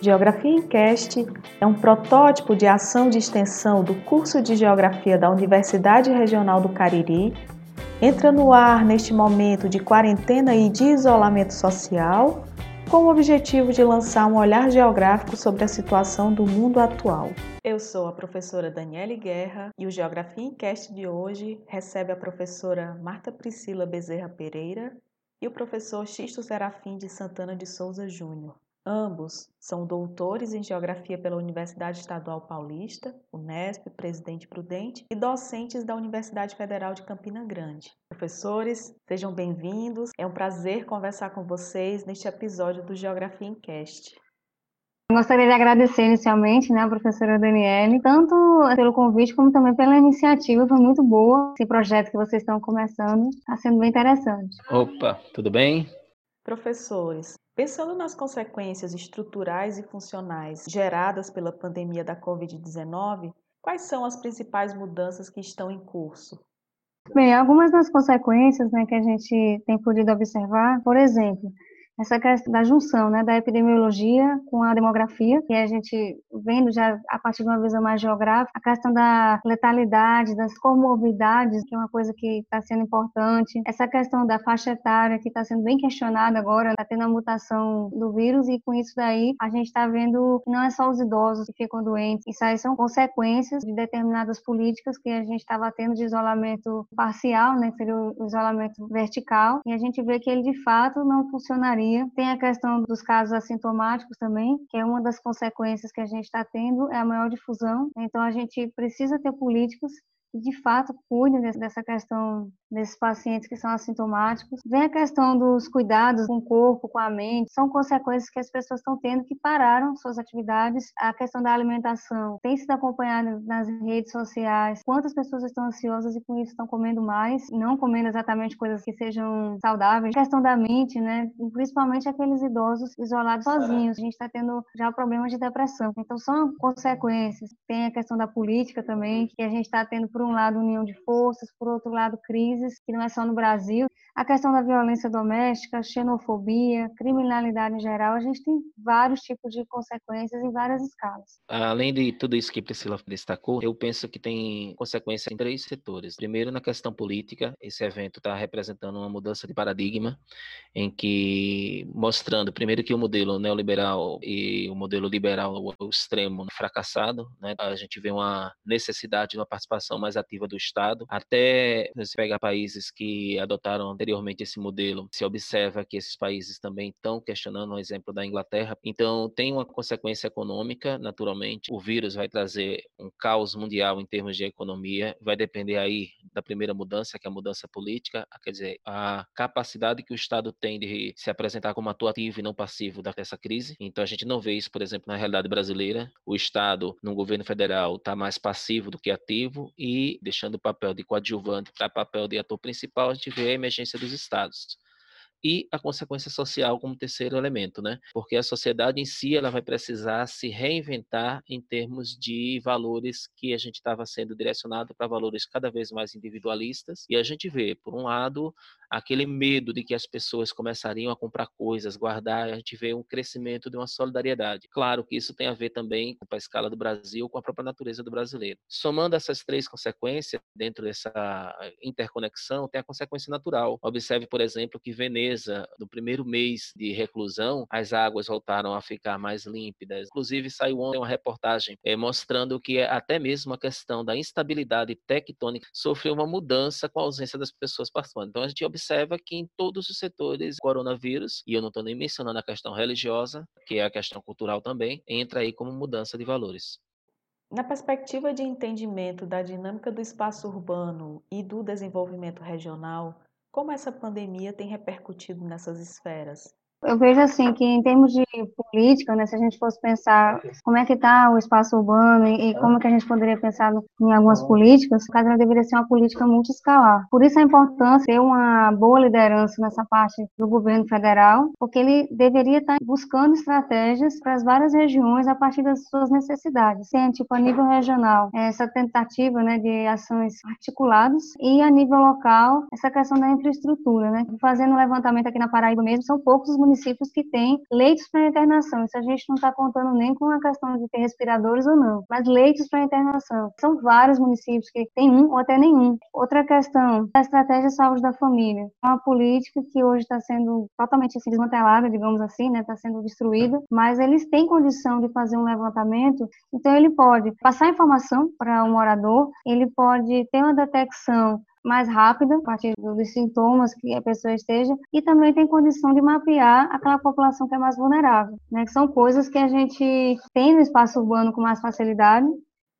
Geografia em Cast é um protótipo de ação de extensão do curso de Geografia da Universidade Regional do Cariri. Entra no ar neste momento de quarentena e de isolamento social, com o objetivo de lançar um olhar geográfico sobre a situação do mundo atual. Eu sou a professora Daniele Guerra e o Geografia em Cast de hoje recebe a professora Marta Priscila Bezerra Pereira e o professor Xisto Serafim de Santana de Souza Júnior. Ambos são doutores em Geografia pela Universidade Estadual Paulista, Unesp, Presidente Prudente, e docentes da Universidade Federal de Campina Grande. Professores, sejam bem-vindos. É um prazer conversar com vocês neste episódio do Geografia em Cast. Gostaria de agradecer inicialmente né, a professora Daniele, tanto pelo convite como também pela iniciativa, foi muito boa. Esse projeto que vocês estão começando está sendo bem interessante. Opa, tudo bem? Professores, Pensando nas consequências estruturais e funcionais geradas pela pandemia da Covid-19, quais são as principais mudanças que estão em curso? Bem, algumas das consequências né, que a gente tem podido observar, por exemplo, essa questão da junção né, da epidemiologia com a demografia, e a gente vendo já a partir de uma visão mais geográfica, a questão da letalidade, das comorbidades, que é uma coisa que está sendo importante, essa questão da faixa etária, que está sendo bem questionada agora, está tendo a mutação do vírus, e com isso daí a gente está vendo que não é só os idosos que ficam doentes, isso aí são consequências de determinadas políticas que a gente estava tendo de isolamento parcial, né, que seria o isolamento vertical, e a gente vê que ele de fato não funcionaria Tem a questão dos casos assintomáticos também, que é uma das consequências que a gente está tendo, é a maior difusão. Então, a gente precisa ter políticos que de fato cuidem dessa questão desses pacientes que são assintomáticos. Vem a questão dos cuidados com o corpo, com a mente, são consequências que as pessoas estão tendo que pararam suas atividades. A questão da alimentação tem sido acompanhada nas redes sociais. Quantas pessoas estão ansiosas e com isso estão comendo mais, não comendo exatamente coisas que sejam saudáveis. A questão da mente, né? Principalmente aqueles idosos isolados sozinhos. A gente está tendo já problemas de depressão. Então são consequências. Tem a questão da política também, que a gente está tendo por um lado união de forças, por outro lado crise países, que não é só no Brasil. A questão da violência doméstica, xenofobia, criminalidade em geral, a gente tem vários tipos de consequências em várias escalas. Além de tudo isso que Priscila destacou, eu penso que tem consequências em três setores. Primeiro, na questão política, esse evento está representando uma mudança de paradigma, em que mostrando primeiro que o modelo neoliberal e o modelo liberal, o extremo fracassado, né? a gente vê uma necessidade de uma participação mais ativa do Estado, até se pegar países que adotaram anteriormente esse modelo, se observa que esses países também estão questionando, um exemplo da Inglaterra. Então, tem uma consequência econômica, naturalmente. O vírus vai trazer um caos mundial em termos de economia, vai depender aí da primeira mudança, que é a mudança política, quer dizer, a capacidade que o Estado tem de se apresentar como ator ativo e não passivo dessa crise. Então, a gente não vê isso, por exemplo, na realidade brasileira. O Estado, no governo federal, está mais passivo do que ativo e deixando o papel de coadjuvante para papel de ator principal, a gente vê a emergência dos estados e a consequência social como terceiro elemento, né? Porque a sociedade em si ela vai precisar se reinventar em termos de valores que a gente estava sendo direcionado para valores cada vez mais individualistas e a gente vê, por um lado, aquele medo de que as pessoas começariam a comprar coisas, guardar, a gente vê um crescimento de uma solidariedade. Claro que isso tem a ver também com a escala do Brasil, com a própria natureza do brasileiro. Somando essas três consequências dentro dessa interconexão, tem a consequência natural. Observe, por exemplo, que Veneza, no primeiro mês de reclusão, as águas voltaram a ficar mais límpidas. Inclusive, saiu ontem uma reportagem eh, mostrando que até mesmo a questão da instabilidade tectônica sofreu uma mudança com a ausência das pessoas participando. Então, a gente observa que em todos os setores, coronavírus, e eu não estou nem mencionando a questão religiosa, que é a questão cultural também, entra aí como mudança de valores. Na perspectiva de entendimento da dinâmica do espaço urbano e do desenvolvimento regional, como essa pandemia tem repercutido nessas esferas? Eu vejo assim que em termos de política, né, se a gente fosse pensar como é que está o espaço urbano e, e, como que a gente poderia pensar no, em algumas políticas, caso deveria ser uma política multiescalar. Por isso a importância de ter uma boa liderança nessa parte do governo federal, porque ele deveria estar tá buscando estratégias para as várias regiões a partir das suas necessidades, sendo tipo a nível regional essa tentativa, né, de ações articuladas e a nível local essa questão da infraestrutura, né. Fazendo um levantamento aqui na Paraíba mesmo, são poucos os municípios que têm leitos para internação. Isso a gente não está contando nem com a questão de ter respiradores ou não, mas leitos para internação. São vários municípios que têm um ou até nenhum. Outra questão, a estratégia de saúde da família. É uma política que hoje está sendo totalmente assim, desmantelada, digamos assim, né? Está sendo destruída, mas eles têm condição de fazer um levantamento, então ele pode passar informação para o morador, ele pode ter uma detecção mais rápida, a partir dos sintomas que a pessoa esteja, e também tem condição de mapear aquela população que é mais vulnerável, né? Que são coisas que a gente tem no espaço urbano com mais facilidade.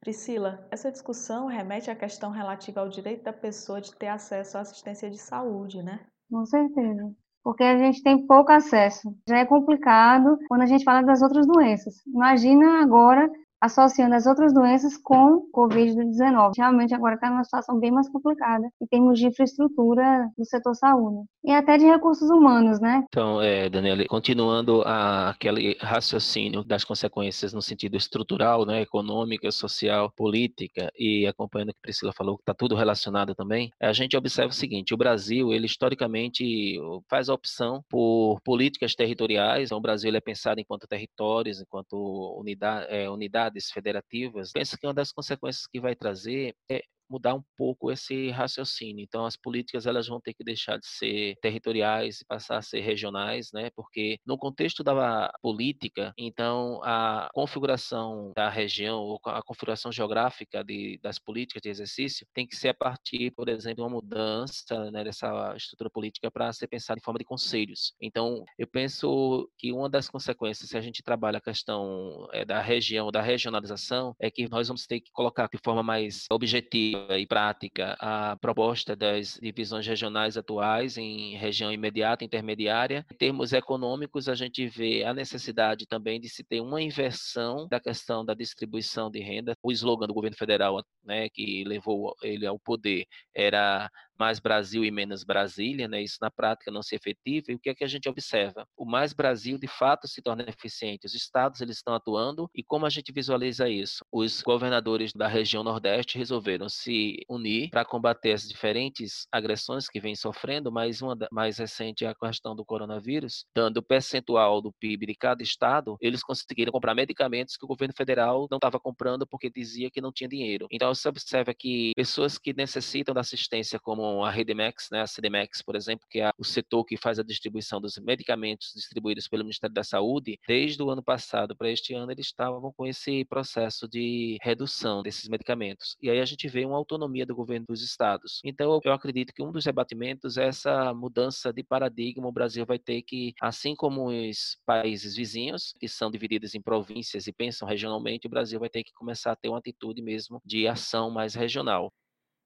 Priscila, essa discussão remete à questão relativa ao direito da pessoa de ter acesso à assistência de saúde, né? Com certeza porque a gente tem pouco acesso. Já é complicado quando a gente fala das outras doenças. Imagina agora associando as outras doenças com Covid-19. Realmente agora está numa situação bem mais complicada em termos de infraestrutura do setor saúde e até de recursos humanos, né? Então, é, Daniela, continuando a, aquele raciocínio das consequências no sentido estrutural, né, econômica, social, política e acompanhando o que Priscila falou, que está tudo relacionado também, a gente observa o seguinte, o Brasil, ele historicamente faz a opção por políticas territoriais, então, o Brasil é pensado enquanto territórios, enquanto unidade, é, unidade unidades federativas, penso que uma das consequências que vai trazer é mudar um pouco esse raciocínio. Então, as políticas elas vão ter que deixar de ser territoriais e passar a ser regionais, né? Porque no contexto da política, então a configuração da região ou a configuração geográfica de, das políticas de exercício tem que ser a partir, por exemplo, de uma mudança né, dessa estrutura política para ser pensada em forma de conselhos. Então, eu penso que uma das consequências, se a gente trabalha a questão é, da região, da regionalização, é que nós vamos ter que colocar de forma mais objetiva e prática a proposta das divisões regionais atuais em região imediata e intermediária. Em termos econômicos, a gente vê a necessidade também de se ter uma inversão da questão da distribuição de renda. O slogan do governo federal, né, que levou ele ao poder, era mais Brasil e menos Brasília, né? Isso na prática não se efetiva. E o que é que a gente observa? O mais Brasil de fato se torna eficiente. Os estados eles estão atuando e como a gente visualiza isso? Os governadores da região Nordeste resolveram se unir para combater as diferentes agressões que vêm sofrendo, mais uma mais recente é a questão do coronavírus, dando o percentual do PIB de cada estado, eles conseguiram comprar medicamentos que o governo federal não estava comprando porque dizia que não tinha dinheiro. Então você observa que pessoas que necessitam da assistência como a Redemex, né, a CDMEX, por exemplo, que é o setor que faz a distribuição dos medicamentos distribuídos pelo Ministério da Saúde, desde o ano passado para este ano, eles estavam com esse processo de redução desses medicamentos. E aí a gente vê uma autonomia do governo dos estados. Então, eu acredito que um dos rebatimentos é essa mudança de paradigma. O Brasil vai ter que, assim como os países vizinhos, que são divididos em províncias e pensam regionalmente, o Brasil vai ter que começar a ter uma atitude mesmo de ação mais regional.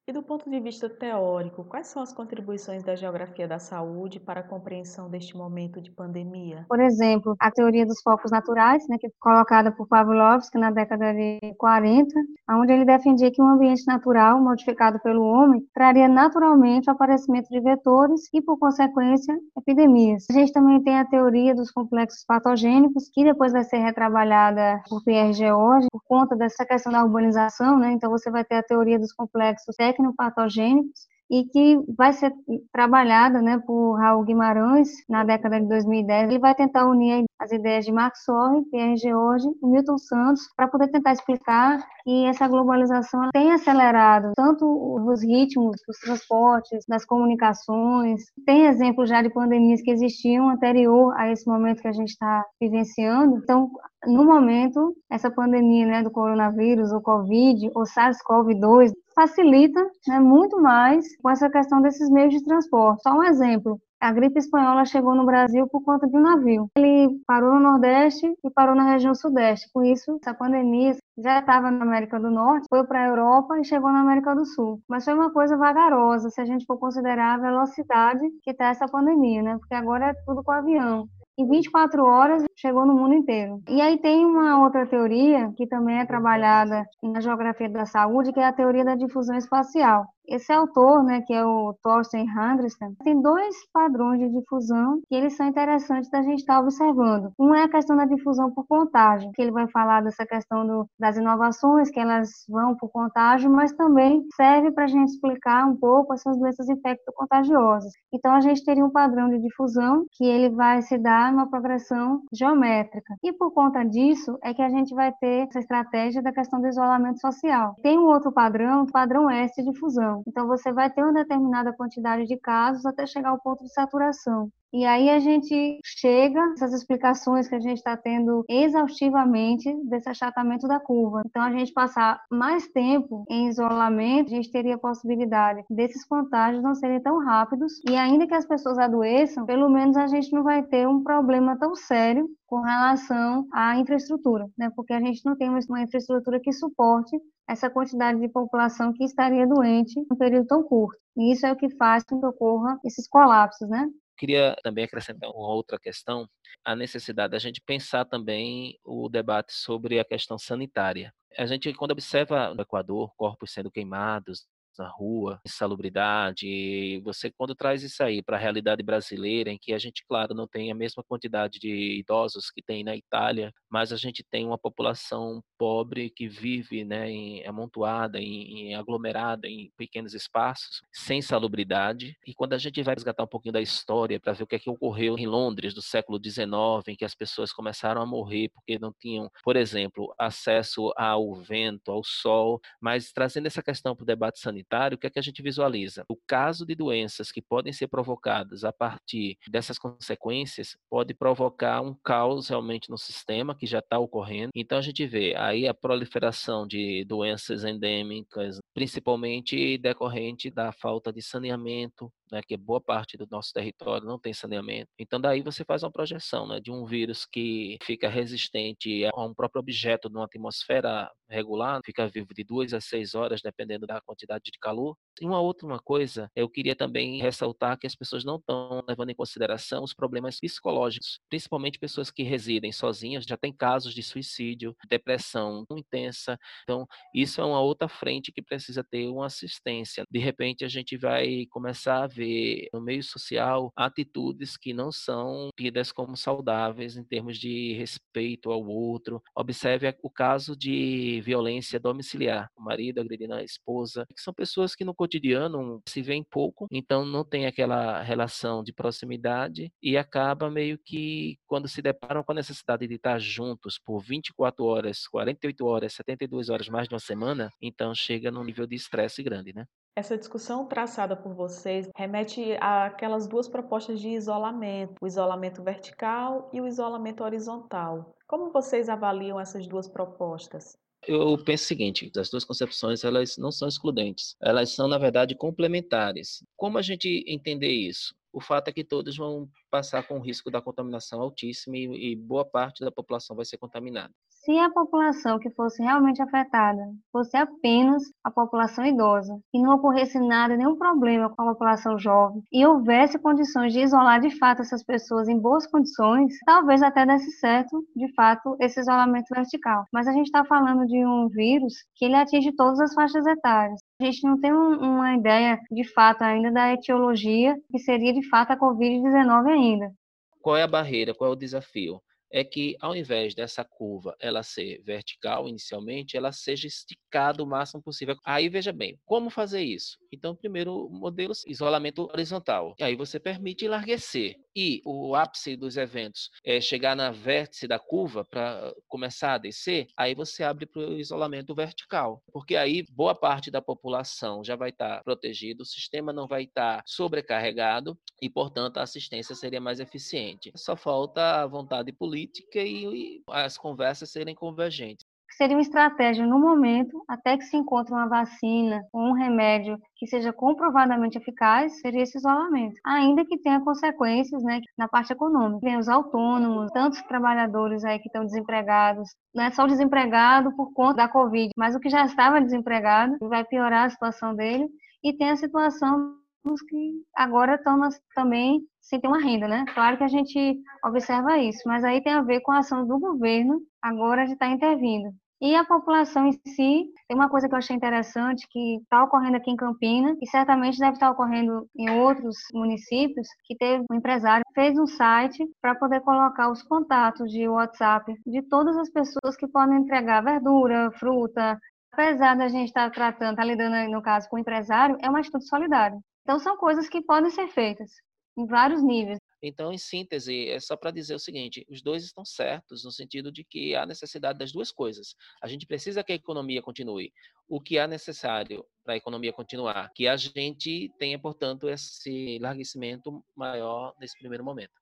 E do ponto de vista teórico, quais são as contribuições da geografia da saúde para a compreensão deste momento de pandemia? Por exemplo, a teoria dos focos naturais, né, que foi colocada por Pavlovsky na década de 40, onde ele defendia que um ambiente natural modificado pelo homem traria naturalmente o aparecimento de vetores e, por consequência, epidemias. A gente também tem a teoria dos complexos patogênicos, que depois vai ser retrabalhada por Pierre George, por conta dessa questão da urbanização, né? Então você vai ter a teoria dos complexos tecnopatogênicos e que vai ser trabalhada né, por Raul Guimarães na década de 2010. Ele vai tentar unir as ideias de Max Sorre, Pierre George e Milton Santos para poder tentar explicar que essa globalização tem acelerado tanto os ritmos dos transportes, das comunicações. Tem exemplos já de pandemias que existiam anterior a esse momento que a gente está vivenciando. Então, no momento, essa pandemia né, do coronavírus, ou Covid, ou SARS-CoV-2, facilita né, muito mais com essa questão desses meios de transporte. Só um exemplo, a gripe espanhola chegou no Brasil por conta de um navio. Ele parou no Nordeste e parou na região Sudeste. Com isso, essa pandemia já estava na América do Norte, foi para a Europa e chegou na América do Sul. Mas foi uma coisa vagarosa, se a gente for considerar a velocidade que está essa pandemia, né? Porque agora é tudo com avião em 24 horas chegou no mundo inteiro. E aí tem uma outra teoria que também é trabalhada na geografia da saúde, que é a teoria da difusão espacial. Esse autor, né, que é o Thorsten Hangristen, tem dois padrões de difusão que eles são interessantes da gente estar observando. Um é a questão da difusão por contágio, que ele vai falar dessa questão do, das inovações, que elas vão por contágio, mas também serve para a gente explicar um pouco essas doenças infecto-contagiosas. Então, a gente teria um padrão de difusão que ele vai se dar numa progressão geométrica. E por conta disso, é que a gente vai ter essa estratégia da questão do isolamento social. Tem um outro padrão, o padrão S de difusão então, você vai ter uma determinada quantidade de casos até chegar ao ponto de saturação. E aí a gente chega essas explicações que a gente está tendo exaustivamente desse achatamento da curva. Então, a gente passar mais tempo em isolamento, a gente teria a possibilidade desses contágios não serem tão rápidos e ainda que as pessoas adoeçam, pelo menos a gente não vai ter um problema tão sério com relação à infraestrutura, né? Porque a gente não tem uma infraestrutura que suporte essa quantidade de população que estaria doente em um período tão curto. E isso é o que faz com que ocorra esses colapsos, né? Queria também acrescentar uma outra questão, a necessidade da gente pensar também o debate sobre a questão sanitária. A gente, quando observa no Equador corpos sendo queimados, na rua, insalubridade. Você quando traz isso aí para a realidade brasileira, em que a gente, claro, não tem a mesma quantidade de idosos que tem na Itália, mas a gente tem uma população pobre que vive, né, em, amontoada, em, em aglomerada em pequenos espaços, sem salubridade. E quando a gente vai resgatar um pouquinho da história para ver o que é que ocorreu em Londres do século XIX, em que as pessoas começaram a morrer porque não tinham, por exemplo, acesso ao vento, ao sol, mas trazendo essa questão para o debate sanitário sanitário, o que é que a gente visualiza? O caso de doenças que podem ser provocadas a partir dessas consequências pode provocar um caos realmente no sistema que já está ocorrendo. Então a gente vê aí a proliferação de doenças endêmicas, principalmente decorrente da falta de saneamento, né, que boa parte do nosso território não tem saneamento. Então, daí você faz uma projeção né, de um vírus que fica resistente a um próprio objeto numa atmosfera regular, fica vivo de duas a seis horas, dependendo da quantidade de calor. E uma outra coisa, eu queria também ressaltar que as pessoas não estão levando em consideração os problemas psicológicos, principalmente pessoas que residem sozinhas, já tem casos de suicídio, depressão intensa. Então, isso é uma outra frente que precisa ter uma assistência. De repente, a gente vai começar a ver no meio social atitudes que não são tidas como saudáveis em termos de respeito ao outro. Observe o caso de violência domiciliar, o marido agredindo a esposa, que são pessoas que no cotidiano se veem pouco, então não tem aquela relação de proximidade e acaba meio que quando se deparam com a necessidade de estar juntos por 24 horas, 48 horas, 72 horas mais de uma semana, então chega num nível de estresse grande, né? Essa discussão traçada por vocês remete àquelas duas propostas de isolamento, o isolamento vertical e o isolamento horizontal. Como vocês avaliam essas duas propostas? Eu penso o seguinte, as duas concepções elas não são excludentes, elas são na verdade complementares. Como a gente entender isso? O fato é que todos vão passar com o risco da contaminação altíssimo e, e boa parte da população vai ser contaminada. Se a população que fosse realmente afetada fosse apenas a população idosa e não ocorresse nada, nenhum problema com a população jovem e houvesse condições de isolar de fato essas pessoas em boas condições, talvez até desse certo, de fato, esse isolamento vertical. Mas a gente está falando de um vírus que ele atinge todas as faixas etárias. A gente não tem um, uma ideia de fato ainda da etiologia que seria de fato a Covid-19 ainda. Qual é a barreira? Qual é o desafio? É que ao invés dessa curva ela ser vertical inicialmente, ela seja esticada o máximo possível. Aí veja bem, como fazer isso? Então, primeiro modelo isolamento horizontal. Aí você permite enlarguecer e o ápice dos eventos é chegar na vértice da curva para começar a descer, aí você abre para o isolamento vertical, porque aí boa parte da população já vai estar tá protegida, o sistema não vai estar tá sobrecarregado e, portanto, a assistência seria mais eficiente. Só falta a vontade política e, e as conversas serem convergentes seria uma estratégia no momento, até que se encontre uma vacina ou um remédio que seja comprovadamente eficaz, seria esse isolamento. Ainda que tenha consequências né, na parte econômica. Tem os autônomos, tantos trabalhadores aí que estão desempregados, não é só o desempregado por conta da Covid, mas o que já estava desempregado, vai piorar a situação dele, e tem a situação dos que agora estão também sem ter uma renda, né? Claro que a gente observa isso, mas aí tem a ver com a ação do governo agora de estar tá intervindo. E a população em si, tem uma coisa que eu achei interessante que está ocorrendo aqui em Campinas e certamente deve estar ocorrendo em outros municípios, que teve um empresário fez um site para poder colocar os contatos de WhatsApp de todas as pessoas que podem entregar verdura, fruta. Apesar da gente estar tá tratando, estar tá lidando no caso com o empresário, é uma atitude solidária. Então são coisas que podem ser feitas em vários níveis. Então, em síntese, é só para dizer o seguinte: os dois estão certos no sentido de que há necessidade das duas coisas. A gente precisa que a economia continue. O que há necessário para a economia continuar? Que a gente tenha, portanto, esse larguecimento maior nesse primeiro momento.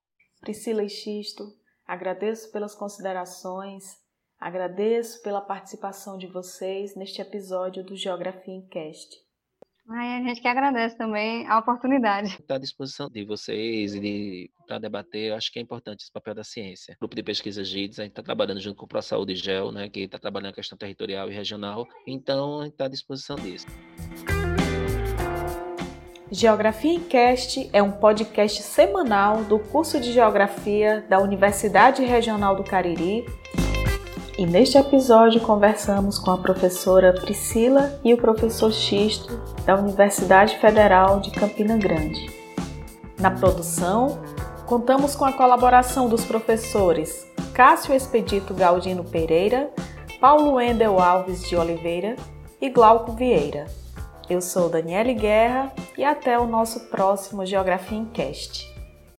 Priscila Xisto, agradeço pelas considerações, agradeço pela participação de vocês neste episódio do Geografia em Cast. Ai, a gente que agradece também a oportunidade. Está à disposição de vocês e para debater, eu acho que é importante esse papel da ciência. O grupo de pesquisa GIDS, a gente está trabalhando junto com o ProSaúde GEL, né, que está trabalhando a questão territorial e regional, então a gente está à disposição disso. Geografia em Cast é um podcast semanal do curso de Geografia da Universidade Regional do Cariri e neste episódio conversamos com a professora Priscila e o professor Xisto da Universidade Federal de Campina Grande. Na produção, contamos com a colaboração dos professores Cássio Expedito Galdino Pereira, Paulo Endel Alves de Oliveira e Glauco Vieira. Eu sou Daniele Guerra e até o nosso próximo Geografia em Cast.